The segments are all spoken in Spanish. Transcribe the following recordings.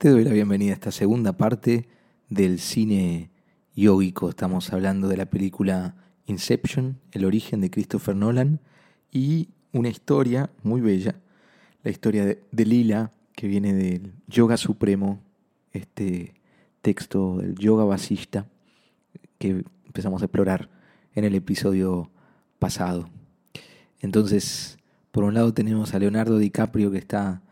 Te doy la bienvenida a esta segunda parte del cine yógico. Estamos hablando de la película Inception, el origen de Christopher Nolan, y una historia muy bella, la historia de, Lila, que viene del Yoga Supremo, este texto del Yoga Vasista, que empezamos a explorar en el episodio pasado. Entonces, por un lado tenemos a Leonardo DiCaprio que está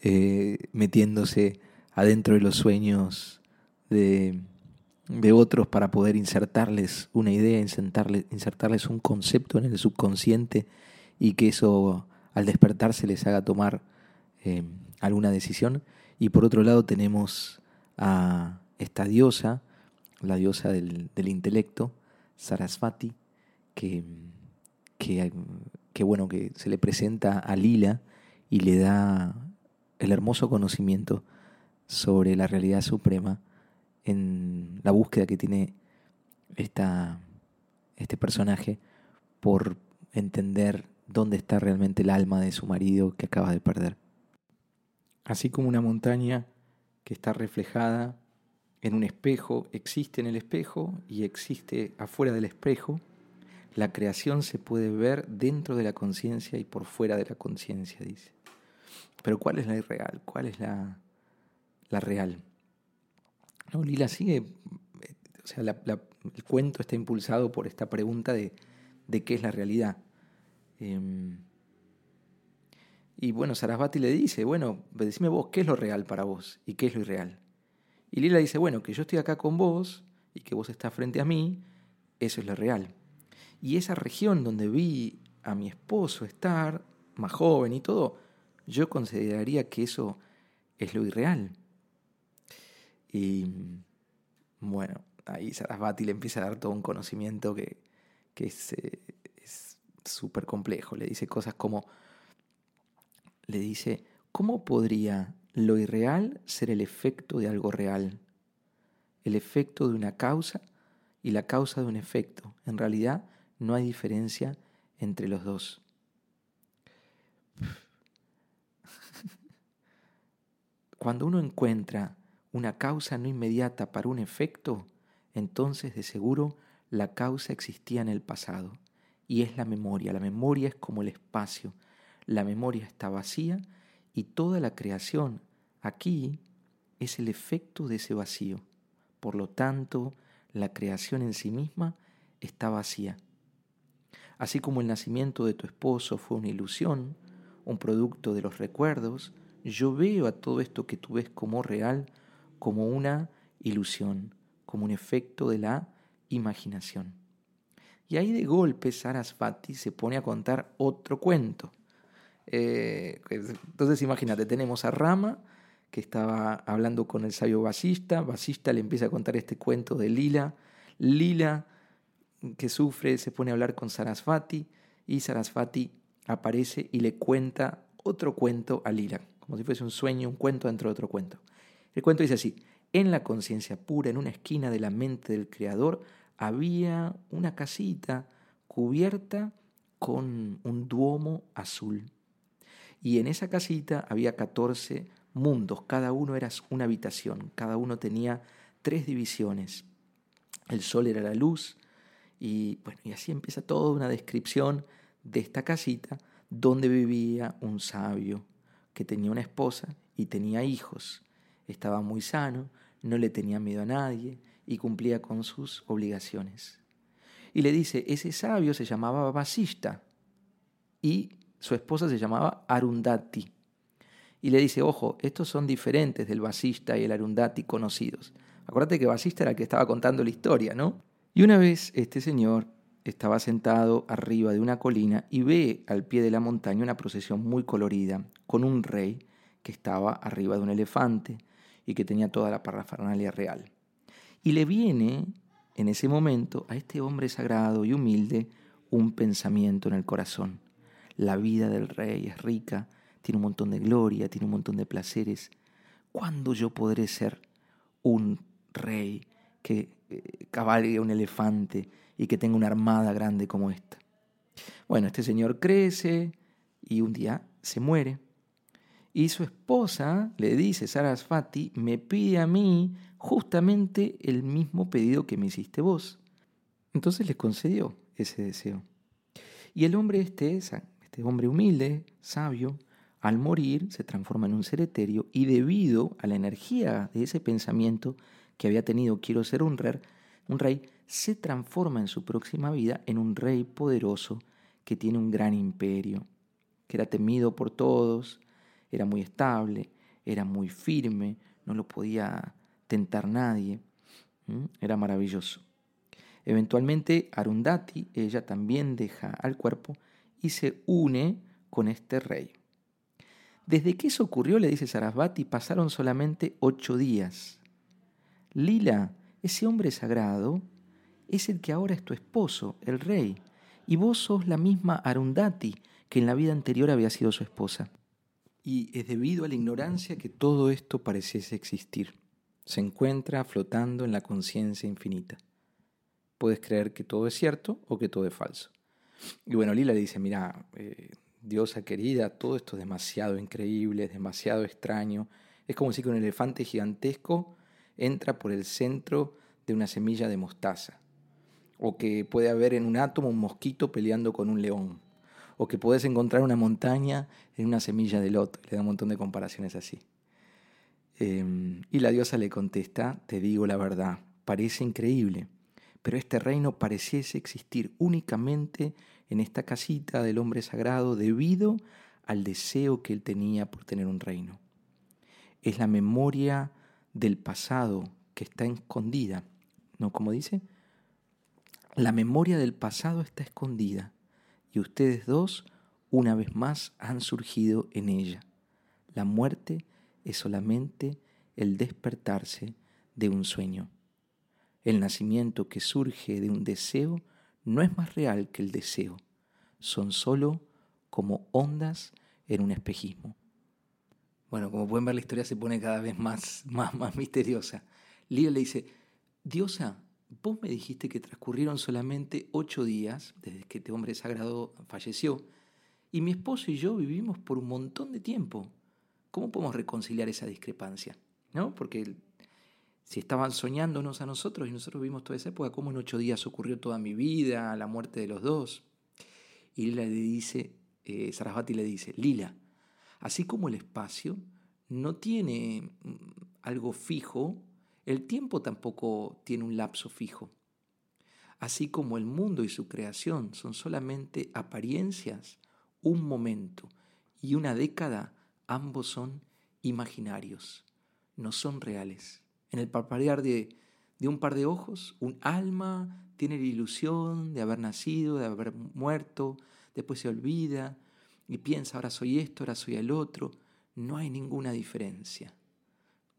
eh, metiéndose adentro de los sueños de, otros para poder insertarles una idea, insertarles, insertarles un concepto en el subconsciente y que eso al despertarse les haga tomar eh, alguna decisión. Y por otro lado tenemos a esta diosa, la diosa del, intelecto, Sarasvati, que, que, bueno, que se le presenta a Lila y le da el hermoso conocimiento sobre la realidad suprema en la búsqueda que tiene esta, este personaje por entender dónde está realmente el alma de su marido que acaba de perder. Así como una montaña que está reflejada en un espejo, existe en el espejo y existe afuera del espejo, la creación se puede ver dentro de la conciencia y por fuera de la conciencia, dice. Pero ¿cuál es la irreal? ¿Cuál es la, la real. Lila sigue, o sea, el cuento está impulsado por esta pregunta de, qué es la realidad. Em, y bueno, Sarasvati le dice, bueno, decime vos, ¿qué es lo real para vos y qué es lo irreal? Y Lila dice, bueno, que yo estoy acá con vos y que vos estás frente a mí, eso es lo real. Y esa región donde vi a mi esposo estar, más joven y todo, yo consideraría que eso es lo irreal. Y bueno, ahí Sarasvati le empieza a dar todo un conocimiento que, eh, es súper complejo. Le dice cosas como, le dice, ¿cómo podría lo irreal ser el efecto de algo real? El efecto de una causa y la causa de un efecto. En realidad no hay diferencia entre los dos. Cuando uno encuentra una causa no inmediata para un efecto, entonces de seguro la causa existía en el pasado. Y es la memoria. La memoria es como el espacio. La memoria está vacía y toda la creación aquí es el efecto de ese vacío. Por lo tanto, la creación en sí misma está vacía. Así como el nacimiento de tu esposo fue una ilusión, un producto de los recuerdos, yo veo a todo esto que tú ves como real como una ilusión, como un efecto de la imaginación. Y ahí de golpe Sarasvati se pone a contar otro cuento. Eh, entonces imagínate, tenemos a Rama que estaba hablando con el sabio Basista, Basista le empieza a contar este cuento de Lila, Lila que sufre se pone a hablar con Sarasvati y Sarasvati aparece y le cuenta otro cuento a Lila, como si fuese un sueño, un cuento dentro de otro cuento. El cuento dice así, en la conciencia pura, en una esquina de la mente del Creador, había una casita cubierta con un duomo azul. Y en esa casita había 14 mundos, cada uno era una habitación, cada uno tenía tres divisiones. El sol era la luz y bueno, y así empieza toda una descripción de esta casita donde vivía un sabio que tenía una esposa y tenía hijos estaba muy sano, no le tenía miedo a nadie y cumplía con sus obligaciones. Y le dice, ese sabio se llamaba Vasista y su esposa se llamaba Arundati. Y le dice, ojo, estos son diferentes del Vasista y el Arundati conocidos. Acuérdate que Vasista era el que estaba contando la historia, ¿no? Y una vez este señor estaba sentado arriba de una colina y ve al pie de la montaña una procesión muy colorida con un rey que estaba arriba de un elefante y que tenía toda la parafernalia real. Y le viene en ese momento a este hombre sagrado y humilde un pensamiento en el corazón. La vida del rey es rica, tiene un montón de gloria, tiene un montón de placeres. ¿Cuándo yo podré ser un rey que eh, cabalgue un elefante y que tenga una armada grande como esta? Bueno, este señor crece y un día se muere Y su esposa le dice, Sarasvati, me pide a mí justamente el mismo pedido que me hiciste vos. Entonces le concedió ese deseo. Y el hombre este, este hombre humilde, sabio, al morir se transforma en un ser etéreo y debido a la energía de ese pensamiento que había tenido quiero ser un rey, un rey se transforma en su próxima vida en un rey poderoso que tiene un gran imperio, que era temido por todos, era muy estable, era muy firme, no lo podía tentar nadie, era maravilloso. Eventualmente Arundhati, ella también deja al cuerpo y se une con este rey. Desde que eso ocurrió, le dice Sarasvati, pasaron solamente ocho días. Lila, ese hombre sagrado, es el que ahora es tu esposo, el rey, y vos sos la misma Arundhati que en la vida anterior había sido su esposa. Y es debido a la ignorancia que todo esto pareciese existir. Se encuentra flotando en la conciencia infinita. Puedes creer que todo es cierto o que todo es falso. Y bueno, Lila le dice, mira, eh, diosa querida, todo esto es demasiado increíble, es demasiado extraño. Es como si un elefante gigantesco entra por el centro de una semilla de mostaza. O que puede haber en un átomo un mosquito peleando con un león. O que puedes encontrar una montaña en una semilla de loto. Le da un montón de comparaciones así. Em, y la diosa le contesta, te digo la verdad, parece increíble, pero este reino pareciese existir únicamente en esta casita del hombre sagrado debido al deseo que él tenía por tener un reino. Es la memoria del pasado que está escondida, ¿no? Como dice, la memoria del pasado está escondida y ustedes dos una vez más han surgido en ella. La muerte es solamente el despertarse de un sueño. El nacimiento que surge de un deseo no es más real que el deseo, son solo como ondas en un espejismo. Bueno, como pueden ver, la historia se pone cada vez más, más, más misteriosa. Lila le dice, Diosa, vos me dijiste que transcurrieron solamente ocho días desde que este hombre sagrado falleció, y mi esposo y yo vivimos por un montón de tiempo. ¿Cómo podemos reconciliar esa discrepancia? ¿No? Porque si estaban soñándonos a nosotros y nosotros vimos toda esa época, ¿cómo en ocho días ocurrió toda mi vida, la muerte de los dos? Y Lila le dice, eh, Sarasvati le dice, Lila, así como el espacio no tiene mm, algo fijo, el tiempo tampoco tiene un lapso fijo. Así como el mundo y su creación son solamente apariencias, un momento y una década, ambos son imaginarios, no son reales. En el parpadear de, de un par de ojos, un alma tiene la ilusión de haber nacido, de haber muerto, después se olvida y piensa, ahora soy esto, ahora soy el otro. No hay ninguna diferencia.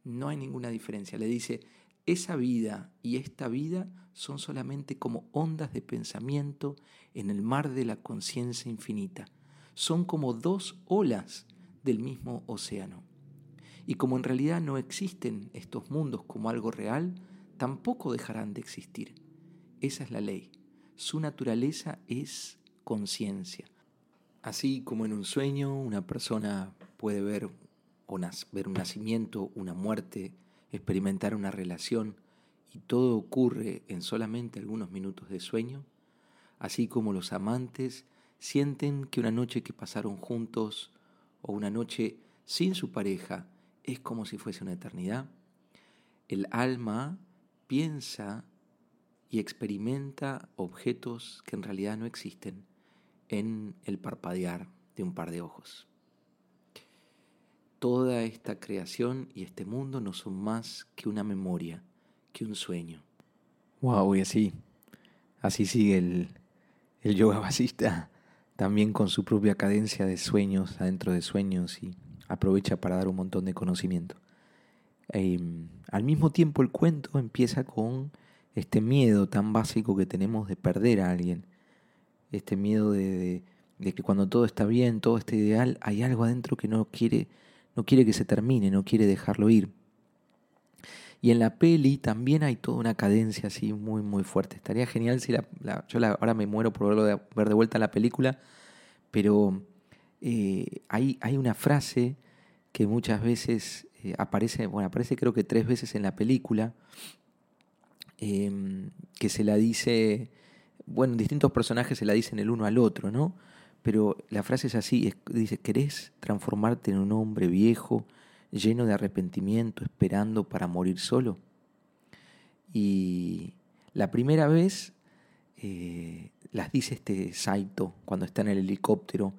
No hay ninguna diferencia. Le dice, esa vida y esta vida son solamente como ondas de pensamiento en el mar de la conciencia infinita. Son como dos olas del mismo océano. Y como en realidad no existen estos mundos como algo real, tampoco dejarán de existir. Esa es la ley. Su naturaleza es conciencia. Así como en un sueño una persona puede ver, o ver un nacimiento, una muerte, experimentar una relación, y todo ocurre en solamente algunos minutos de sueño, así como los amantes sienten que una noche que pasaron juntos o una noche sin su pareja es como si fuese una eternidad, el alma piensa y experimenta objetos que en realidad no existen en el parpadear de un par de ojos. Toda esta creación y este mundo no son más que una memoria, que un sueño. Wow, y así, así sigue el, el yoga basista, también con su propia cadencia de sueños adentro de sueños y aprovecha para dar un montón de conocimiento. Em, al mismo tiempo el cuento empieza con este miedo tan básico que tenemos de perder a alguien, este miedo de, que cuando todo está bien, todo está ideal, hay algo adentro que no quiere, no quiere que se termine, no quiere dejarlo ir. Y en la peli también hay toda una cadencia así muy, muy fuerte. Estaría genial si la, yo ahora me muero por verlo de, ver de vuelta la película, pero eh, hay, hay una frase que muchas veces eh, aparece, bueno, aparece creo que tres veces en la película, em, que se la dice, bueno, distintos personajes se la dicen el uno al otro, ¿no? Pero la frase es así, dice, ¿querés transformarte en un hombre viejo, lleno de arrepentimiento, esperando para morir solo? Y la primera vez eh, las dice este Saito cuando está en el helicóptero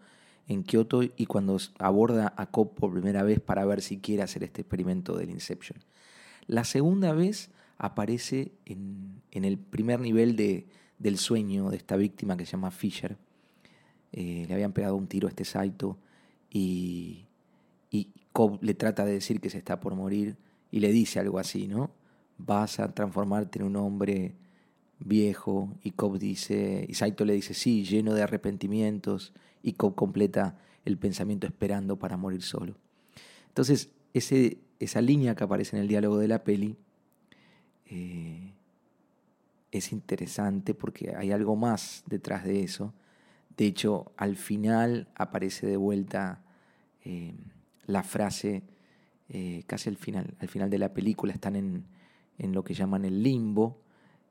en Kioto y cuando aborda a Cobb por primera vez para ver si quiere hacer este experimento del Inception. La segunda vez aparece en, el primer nivel de, del sueño de esta víctima que se llama Fisher. Eh, le habían pegado un tiro a este Saito y, y Cobb le trata de decir que se está por morir y le dice algo así, ¿no? Vas a transformarte en un hombre viejo y Cobb dice, y Saito le dice, sí, lleno de arrepentimientos y Cobb completa el pensamiento esperando para morir solo. Entonces, ese, esa línea que aparece en el diálogo de la peli eh, es interesante porque hay algo más detrás de eso. De hecho, al final aparece de vuelta eh, la frase, eh, casi al final, al final de la película, están en, en lo que llaman el limbo,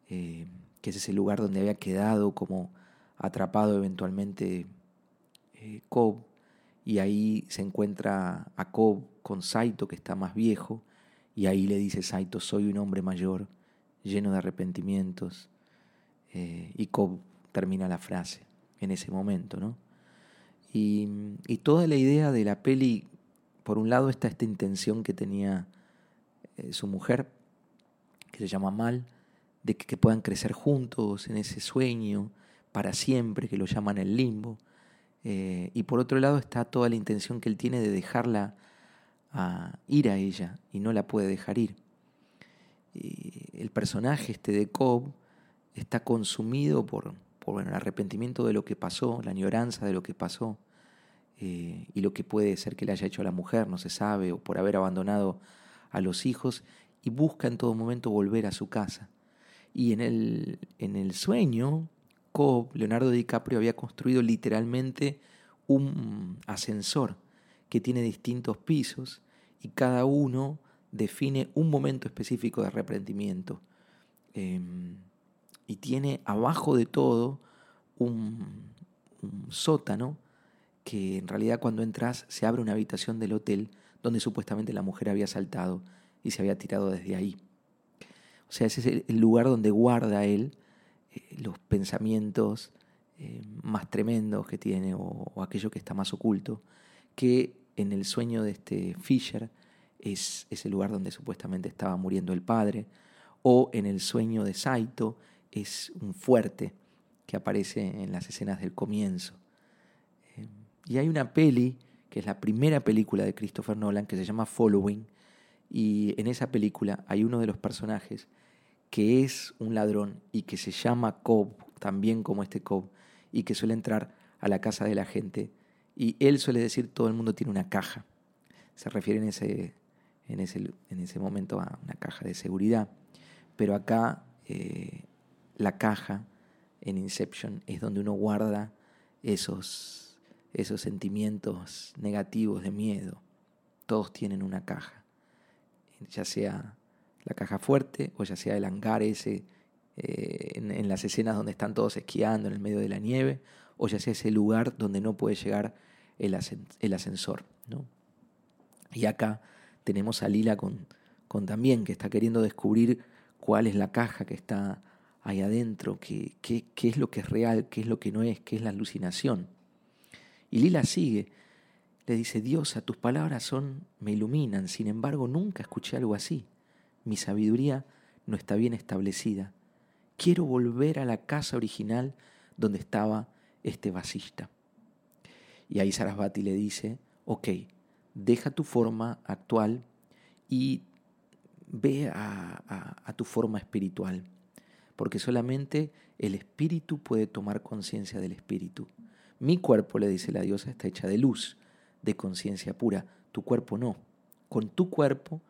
que es ese lugar donde había quedado como atrapado eventualmente eh, Cobb. Y ahí se encuentra a Cobb con Saito que está más viejo y ahí le dice Saito soy un hombre mayor lleno de arrepentimientos eh, y Cobb termina la frase en ese momento ¿no? y, toda la idea de la peli por un lado está esta intención que tenía eh, su mujer que se llama Mal de que puedan crecer juntos en ese sueño para siempre que lo llaman el limbo eh, y por otro lado está toda la intención que él tiene de dejarla a ir a ella y no la puede dejar ir. el personaje este de Cobb está consumido por, por el arrepentimiento de lo que pasó, la añoranza de lo que pasó eh, y lo que puede ser que le haya hecho a la mujer, no se sabe, o por haber abandonado a los hijos y busca en todo momento volver a su casa. Y en el, en el sueño Cobb, Leonardo DiCaprio había construido literalmente un ascensor que tiene distintos pisos y cada uno define un momento específico de arrepentimiento. Em, y tiene abajo de todo un, sótano que en realidad cuando entras se abre una habitación del hotel donde supuestamente la mujer había saltado y se había tirado desde ahí. O sea, ese es el lugar donde guarda él eh, los pensamientos eh, más tremendos que tiene o, aquello que está más oculto, que en el sueño de este Fisher es ese lugar donde supuestamente estaba muriendo el padre, o en el sueño de Saito es un fuerte que aparece en las escenas del comienzo. Eh, y hay una peli, que es la primera película de Christopher Nolan, que se llama Following, y en esa película hay uno de los personajes que es un ladrón y que se llama Cobb, también como este Cobb, y que suele entrar a la casa de la gente. Y él suele decir, todo el mundo tiene una caja. Se refiere en ese, en ese, en ese momento a una caja de seguridad. Pero acá eh, la caja en Inception es donde uno guarda esos, esos sentimientos negativos de miedo. Todos tienen una caja, ya sea la caja fuerte, o ya sea el hangar ese eh, en, las escenas donde están todos esquiando en el medio de la nieve, o ya sea ese lugar donde no puede llegar el, ascensor. ¿no? Y acá tenemos a Lila con, con también, que está queriendo descubrir cuál es la caja que está ahí adentro, qué, qué, qué es lo que es real, qué es lo que no es, qué es la alucinación. Y Lila sigue, le dice, Dios, a tus palabras son, me iluminan, sin embargo nunca escuché algo así mi sabiduría no está bien establecida. Quiero volver a la casa original donde estaba este vasista. Y ahí Sarasvati le dice, ok, deja tu forma actual y ve a, a tu forma espiritual, porque solamente el espíritu puede tomar conciencia del espíritu. Mi cuerpo, le dice la diosa, está hecha de luz, de conciencia pura, tu cuerpo no. Con tu cuerpo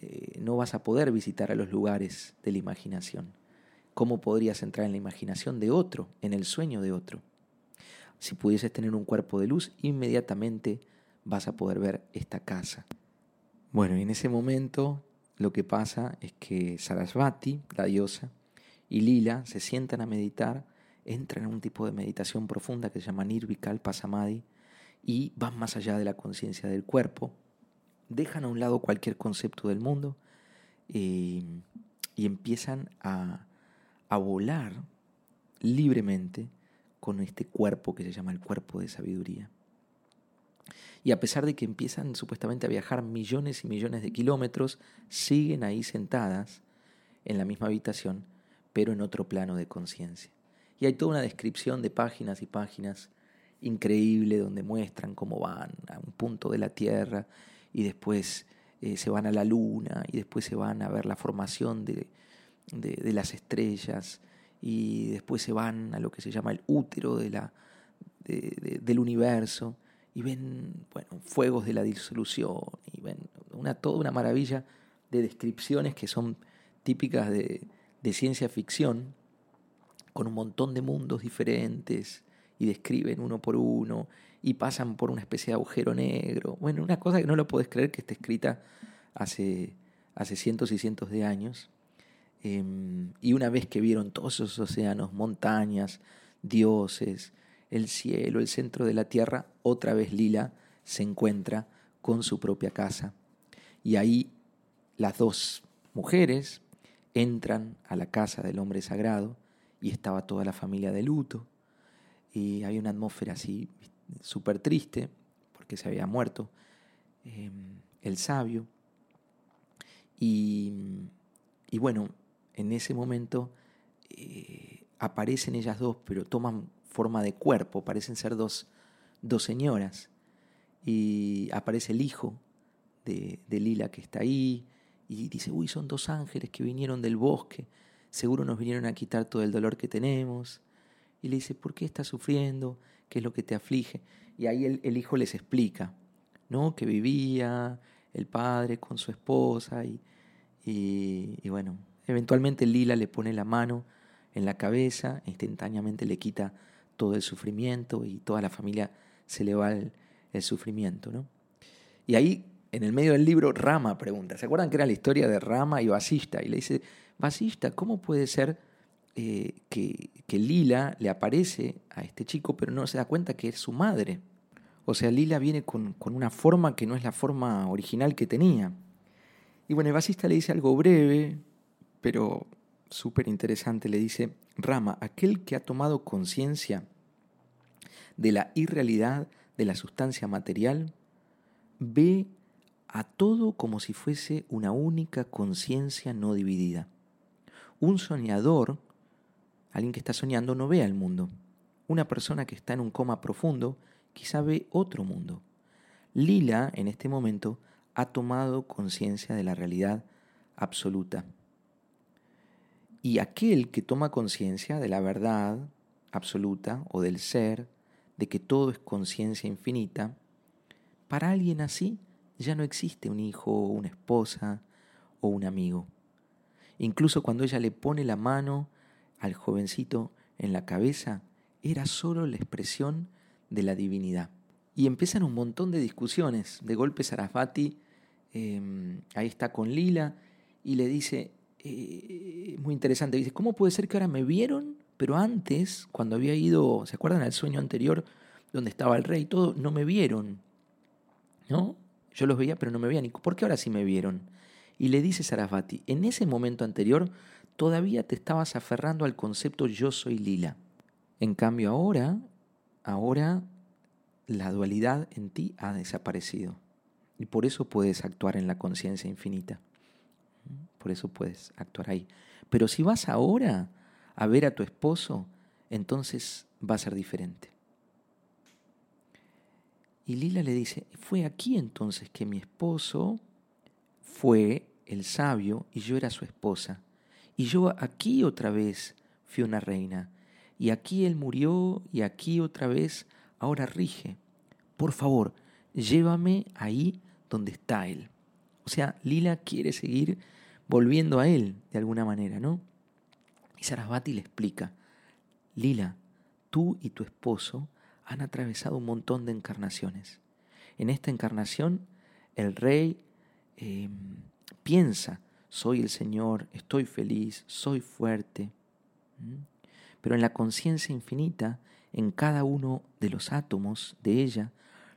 eh, no vas a poder visitar a los lugares de la imaginación. ¿Cómo podrías entrar en la imaginación de otro, en el sueño de otro? Si pudieses tener un cuerpo de luz, inmediatamente vas a poder ver esta casa. Bueno, y en ese momento lo que pasa es que Sarasvati, la diosa, y Lila se sientan a meditar, entran en un tipo de meditación profunda que se llama Nirvikalpa Samadhi y van más allá de la conciencia del cuerpo, dejan a un lado cualquier concepto del mundo eh, y empiezan a, a volar libremente con este cuerpo que se llama el cuerpo de sabiduría. Y a pesar de que empiezan supuestamente a viajar millones y millones de kilómetros, siguen ahí sentadas en la misma habitación, pero en otro plano de conciencia. Y hay toda una descripción de páginas y páginas increíble donde muestran cómo van a un punto de la Tierra y después eh, se van a la Luna y después se van a ver la formación de, de, las estrellas y después se van a lo que se llama el útero de la, del universo y ven bueno, fuegos de la disolución y ven una, toda una maravilla de descripciones que son típicas de, de ciencia ficción, con un montón de mundos diferentes y describen uno por uno y pasan por una especie de agujero negro. Bueno, una cosa que no lo puedes creer que está escrita hace, hace cientos y cientos de años. Em, y una vez que vieron todos esos océanos, montañas, dioses, el cielo, el centro de la tierra, otra vez Lila se encuentra con su propia casa. Y ahí las dos mujeres entran a la casa del hombre sagrado y estaba toda la familia de luto. Y había una atmósfera así súper triste porque se había muerto em, el sabio. Y, y bueno, en ese momento eh, aparecen ellas dos, pero toman forma de cuerpo, parecen ser dos, dos señoras. Y aparece el hijo de, de, Lila que está ahí y dice, uy, son dos ángeles que vinieron del bosque, seguro nos vinieron a quitar todo el dolor que tenemos. Y le dice, ¿por qué estás sufriendo? ¿Qué es lo que te aflige? Y ahí el, el hijo les explica, ¿no? Que vivía el padre con su esposa y, y, bueno, Eventualmente Lila le pone la mano en la cabeza, instantáneamente le quita todo el sufrimiento y toda la familia se le va el, sufrimiento. ¿no? Y ahí, en el medio del libro, Rama pregunta, ¿se acuerdan que era la historia de Rama y Vasista? Y le dice, Vasista, ¿cómo puede ser eh, que, que Lila le aparece a este chico pero no se da cuenta que es su madre? O sea, Lila viene con, con una forma que no es la forma original que tenía. Y bueno, el Vasista le dice algo breve, pero súper interesante, le dice, Rama, aquel que ha tomado conciencia de la irrealidad de la sustancia material, ve a todo como si fuese una única conciencia no dividida. Un soñador, alguien que está soñando, no ve al mundo. Una persona que está en un coma profundo quizá ve otro mundo. Lila, en este momento, ha tomado conciencia de la realidad absoluta. Y aquel que toma conciencia de la verdad absoluta o del ser, de que todo es conciencia infinita, para alguien así ya no existe un hijo, una esposa o un amigo. Incluso cuando ella le pone la mano al jovencito en la cabeza, era solo la expresión de la divinidad. Y empiezan un montón de discusiones. De golpe Sarasvati, em, ahí está con Lila, y le dice, eh, muy interesante. Dice, ¿cómo puede ser que ahora me vieron? Pero antes, cuando había ido, ¿se acuerdan al sueño anterior donde estaba el rey todo? No me vieron. ¿No? Yo los veía, pero no me veían. ¿Y por qué ahora sí me vieron? Y le dice Sarasvati, en ese momento anterior todavía te estabas aferrando al concepto yo soy lila. En cambio ahora, ahora la dualidad en ti ha desaparecido. Y por eso puedes actuar en la conciencia infinita por eso puedes actuar ahí. Pero si vas ahora a ver a tu esposo, entonces va a ser diferente. Y Lila le dice, fue aquí entonces que mi esposo fue el sabio y yo era su esposa. Y yo aquí otra vez fui una reina. Y aquí él murió y aquí otra vez ahora rige. Por favor, llévame ahí donde está él. O sea, Lila quiere seguir volviendo a él de alguna manera, ¿no? Y Sarasvati le explica, Lila, tú y tu esposo han atravesado un montón de encarnaciones. En esta encarnación, el rey em, piensa, soy el Señor, estoy feliz, soy fuerte. Pero en la conciencia infinita, en cada uno de los átomos de ella,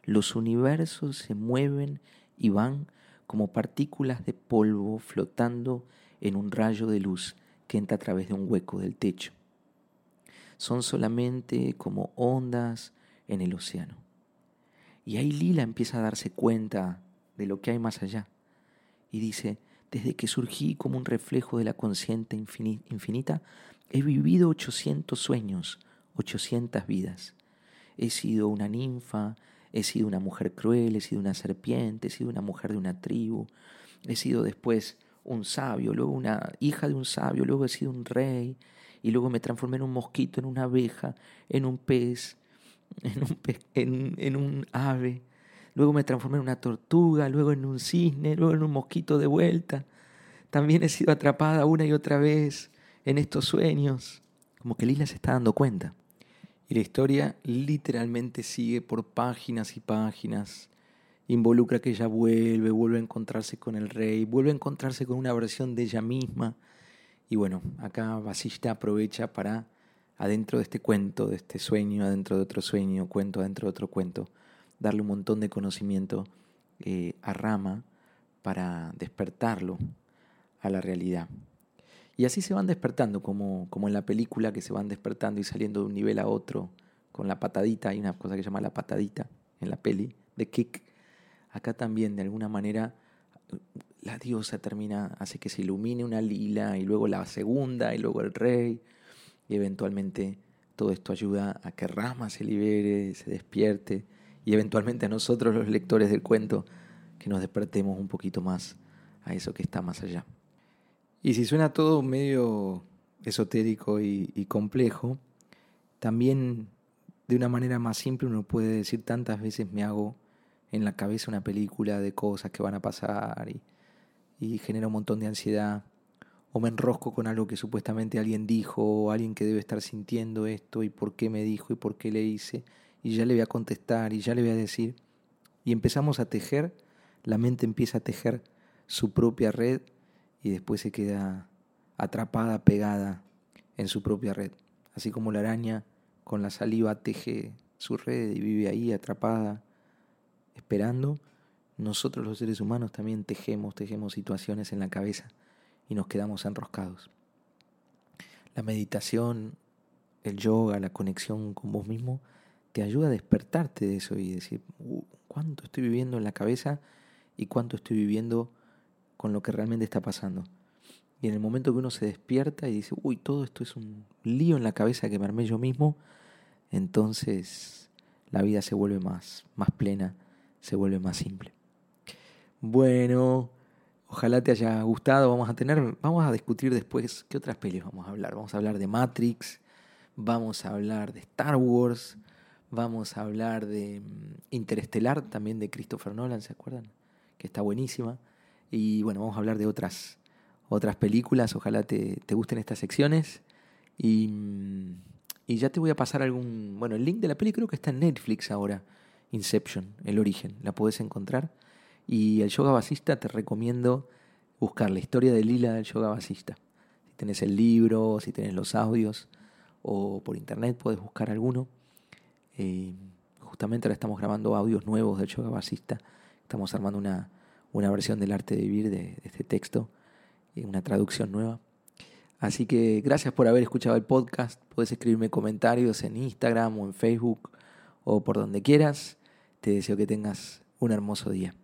los universos se mueven y van como partículas de polvo flotando en un rayo de luz que entra a través de un hueco del techo. Son solamente como ondas en el océano. Y ahí Lila empieza a darse cuenta de lo que hay más allá. Y dice, desde que surgí como un reflejo de la consciente infinita, he vivido 800 sueños, 800 vidas. He sido una ninfa, he sido una mujer cruel, he sido una serpiente, he sido una mujer de una tribu, he sido después un sabio, luego una hija de un sabio, luego he sido un rey, y luego me transformé en un mosquito, en una abeja, en un pez, en un, en, en un ave, luego me transformé en una tortuga, luego en un cisne, luego en un mosquito de vuelta. También he sido atrapada una y otra vez en estos sueños. Como que Lila se está dando cuenta. Y la historia literalmente sigue por páginas y páginas. Involucra que ella vuelve, vuelve a encontrarse con el rey, vuelve a encontrarse con una versión de ella misma. Y bueno, acá Basista aprovecha para, adentro de este cuento, de este sueño, adentro de otro sueño, cuento adentro de otro cuento, darle un montón de conocimiento eh, a Rama para despertarlo a la realidad. Y así se van despertando, como, como en la película que se van despertando y saliendo de un nivel a otro con la patadita. Hay una cosa que se llama la patadita en la peli de Kick. Acá también, de alguna manera, la diosa termina, hace que se ilumine una lila y luego la segunda y luego el rey. Y eventualmente todo esto ayuda a que Rama se libere, se despierte y eventualmente a nosotros los lectores del cuento que nos despertemos un poquito más a eso que está más allá. Y si suena todo medio esotérico y, complejo, también de una manera más simple uno puede decir tantas veces me hago en la cabeza una película de cosas que van a pasar y, y genera un montón de ansiedad o me enrosco con algo que supuestamente alguien dijo o alguien que debe estar sintiendo esto y por qué me dijo y por qué le hice y ya le voy a contestar y ya le voy a decir. Y empezamos a tejer, la mente empieza a tejer su propia red y después se queda atrapada, pegada en su propia red. Así como la araña con la saliva teje su red y vive ahí atrapada, esperando, nosotros los seres humanos también tejemos, tejemos situaciones en la cabeza y nos quedamos enroscados. La meditación, el yoga, la conexión con vos mismo, te ayuda a despertarte de eso y decir, uh, ¿cuánto estoy viviendo en la cabeza y cuánto estoy viviendo con lo que realmente está pasando? Y en el momento que uno se despierta y dice, uy, todo esto es un lío en la cabeza que me armé yo mismo, entonces la vida se vuelve más, más plena, se vuelve más simple. Bueno, ojalá te haya gustado. Vamos a tener, vamos a discutir después qué otras pelis vamos a hablar. Vamos a hablar de Matrix, vamos a hablar de Star Wars, Vamos a hablar de mm, Interestelar, también de Christopher Nolan, ¿se acuerdan? Que está buenísima. Y bueno, vamos a hablar de otras, otras películas. Ojalá te, te gusten estas secciones. Y, mm, y, ya te voy a pasar algún. Bueno, el link de la peli creo que está en Netflix ahora. Inception, el origen. La puedes encontrar. Y el yoga basista te recomiendo buscar la historia de Lila del yoga basista. Si tenés el libro, si tenés los audios, o por internet puedes buscar alguno. Eh, justamente ahora estamos grabando audios nuevos del yoga basista. Estamos armando una, una versión del arte de vivir de, este texto, y una traducción nueva. Así que gracias por haber escuchado el podcast. Puedes escribirme comentarios en Instagram o en Facebook o por donde quieras. Te deseo que tengas un hermoso día.